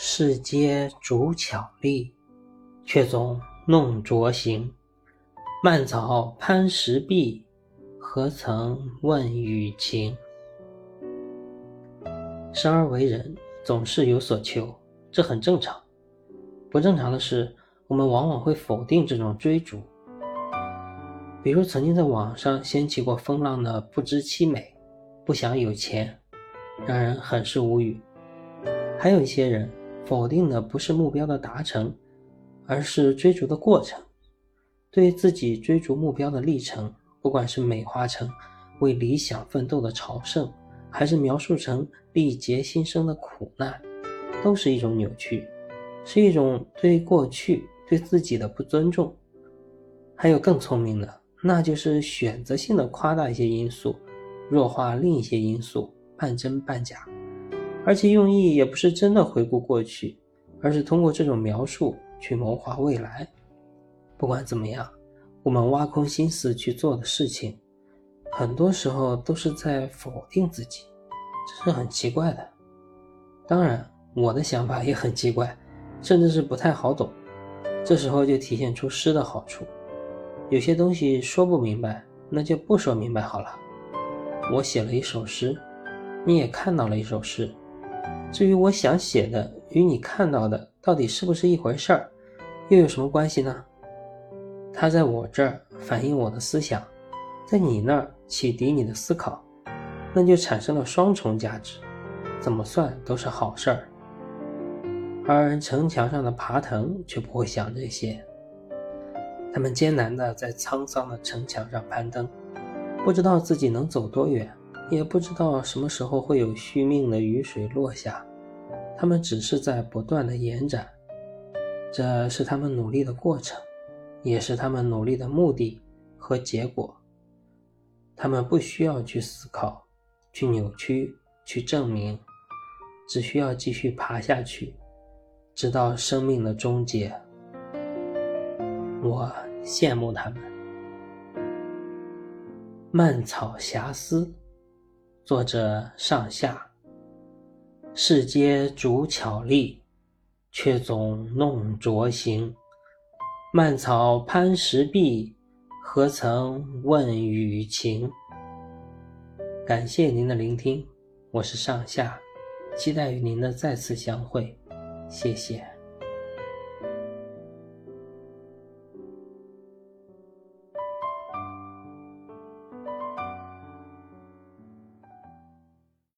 世皆逐巧丽，却总弄拙行。蔓草攀石壁，何曾问雨晴？生而为人，总是有所求，这很正常。不正常的是，我们往往会否定这种追逐。比如，曾经在网上掀起过风浪的不知其美，不想有钱，让人很是无语。还有一些人。否定的不是目标的达成，而是追逐的过程。对自己追逐目标的历程，不管是美化成为理想奋斗的朝圣，还是描述成历劫新生的苦难，都是一种扭曲，是一种对过去、对自己的不尊重。还有更聪明的，那就是选择性的夸大一些因素，弱化另一些因素，半真半假。而且用意也不是真的回顾过去，而是通过这种描述去谋划未来。不管怎么样，我们挖空心思去做的事情，很多时候都是在否定自己，这是很奇怪的。当然，我的想法也很奇怪，甚至是不太好懂。这时候就体现出诗的好处：有些东西说不明白，那就不说明白好了。我写了一首诗，你也看到了一首诗。至于我想写的与你看到的到底是不是一回事儿，又有什么关系呢？它在我这儿反映我的思想，在你那儿启迪你的思考，那就产生了双重价值，怎么算都是好事儿。而城墙上的爬藤却不会想这些，他们艰难地在沧桑的城墙上攀登，不知道自己能走多远。也不知道什么时候会有续命的雨水落下，他们只是在不断的延展，这是他们努力的过程，也是他们努力的目的和结果。他们不需要去思考、去扭曲、去证明，只需要继续爬下去，直到生命的终结。我羡慕他们，蔓草瑕丝。作者上下，世皆逐巧丽，却总弄拙行。蔓草攀石壁，何曾问雨晴？感谢您的聆听，我是上下，期待与您的再次相会，谢谢。